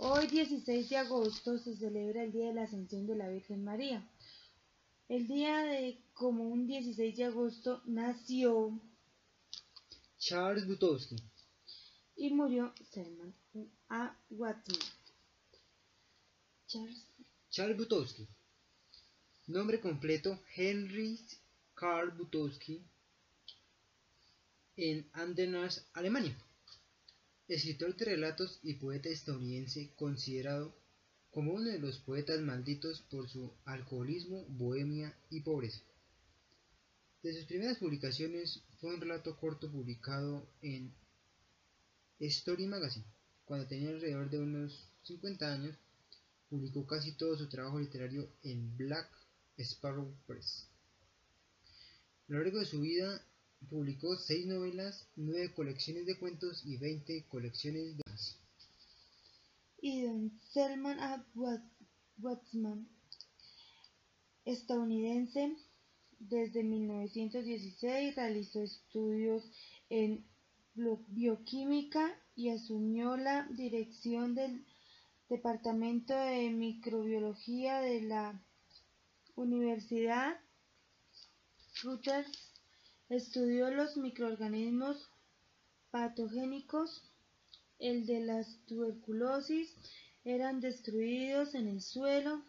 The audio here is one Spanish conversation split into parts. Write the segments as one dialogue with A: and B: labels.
A: Hoy 16 de agosto se celebra el Día de la Ascensión de la Virgen María. El día de como un 16 de agosto nació
B: Charles Bukowski
A: y murió Selman A. Watson.
B: Charles, Charles Bukowski. Nombre completo Henry Karl Bukowski en Andernach, Alemania. Escritor de relatos y poeta estadounidense considerado como uno de los poetas malditos por su alcoholismo, bohemia y pobreza. De sus primeras publicaciones fue un relato corto publicado en Story Magazine. Cuando tenía alrededor de unos 50 años, publicó casi todo su trabajo literario en Black Sparrow Press. A lo largo de su vida publicó seis novelas, nueve colecciones de cuentos y veinte colecciones de
A: y don Selman A. Watsman, estadounidense. Desde 1916 realizó estudios en bioquímica y asumió la dirección del Departamento de Microbiología de la Universidad Rutgers. Estudió los microorganismos patogénicos el de la tuberculosis, eran destruidos en el suelo.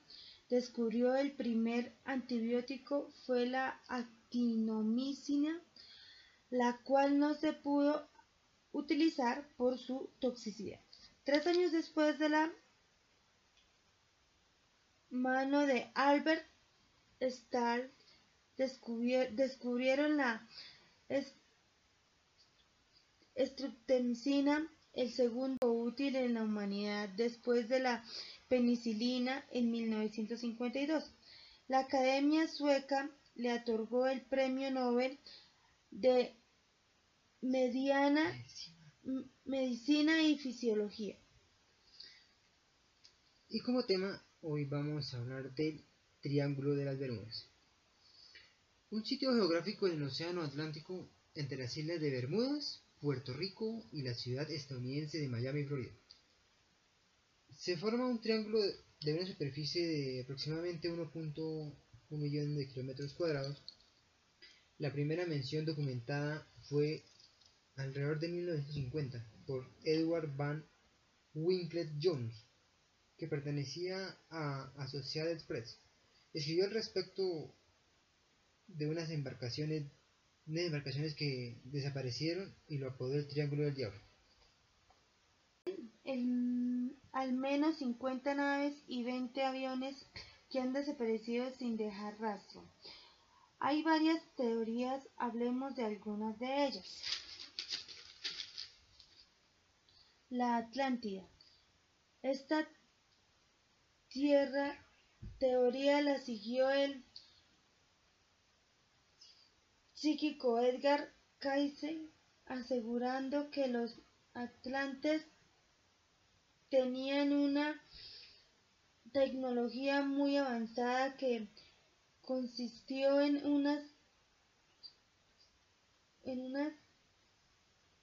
A: Descubrió el primer antibiótico fue la actinomicina, la cual no se pudo utilizar por su toxicidad. Tres años después de la mano de Albert Stahl descubrieron la estreptomicina el segundo útil en la humanidad después de la penicilina en 1952. La Academia Sueca le otorgó el Premio Nobel de Mediana, Medicina y Fisiología.
B: Y como tema, hoy vamos a hablar del Triángulo de las Bermudas. Un sitio geográfico en el Océano Atlántico entre las islas de Bermudas, Puerto Rico y la ciudad estadounidense de Miami, Florida. Se forma un triángulo de una superficie de aproximadamente 1.1 millón de kilómetros cuadrados. La primera mención documentada fue alrededor de 1950 por Edward Van Winklet Jones, que pertenecía a Associated Press. Escribió al respecto de unas embarcaciones de embarcaciones que desaparecieron y lo apodó el Triángulo del Diablo.
A: al menos 50 naves y 20 aviones que han desaparecido sin dejar rastro. Hay varias teorías, hablemos de algunas de ellas. La Atlántida. Esta tierra teoría la siguió el psíquico Edgar Cayce asegurando que los atlantes tenían una tecnología muy avanzada que consistió en unas en unas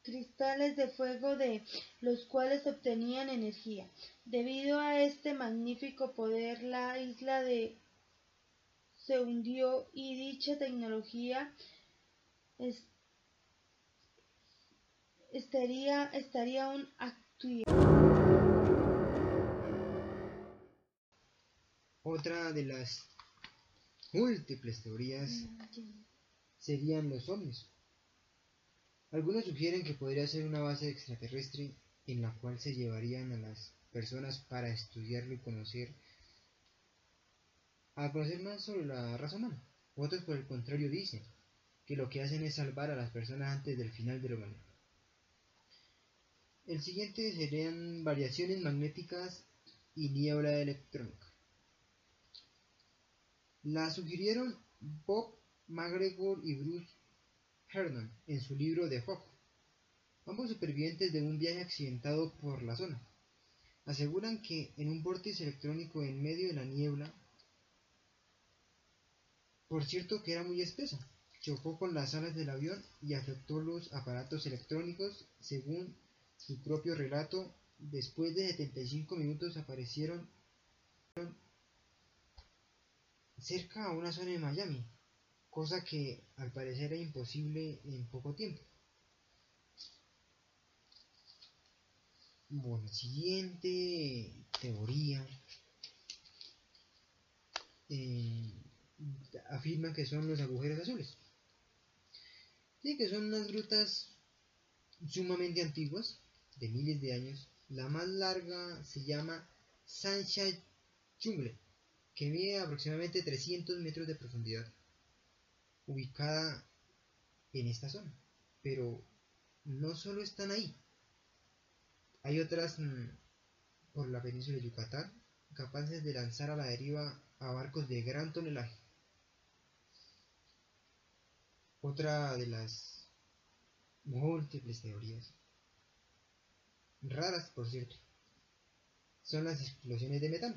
A: cristales de fuego de los cuales obtenían energía. Debido a este magnífico poder, la isla de se hundió y dicha tecnología estaría, estaría aún
B: Otra de las múltiples teorías serían los ovnis. Algunos sugieren que podría ser una base extraterrestre en la cual se llevarían a las personas para estudiarlo y conocer a conocer más sobre la raza humana. Otros por el contrario dicen que lo que hacen es salvar a las personas antes del final de la humanidad. El siguiente serían variaciones magnéticas y niebla electrónica. La sugirieron Bob McGregor y Bruce Hernon en su libro The Fog, ambos supervivientes de un viaje accidentado por la zona. Aseguran que en un vórtice electrónico en medio de la niebla, por cierto que era muy espesa, chocó con las alas del avión y afectó los aparatos electrónicos, según su propio relato después de 75 minutos aparecieron cerca a una zona de Miami, cosa que al parecer era imposible en poco tiempo. Bueno, siguiente teoría eh, afirma que son los agujeros azules. Sí, que son unas grutas sumamente antiguas, de miles de años. La más larga se llama Sancha Jungle, que mide aproximadamente 300 metros de profundidad, ubicada en esta zona. Pero no solo están ahí, hay otras mm, por la península de Yucatán capaces de lanzar a la deriva a barcos de gran tonelaje. Otra de las múltiples teorías, raras por cierto, son las explosiones de metano.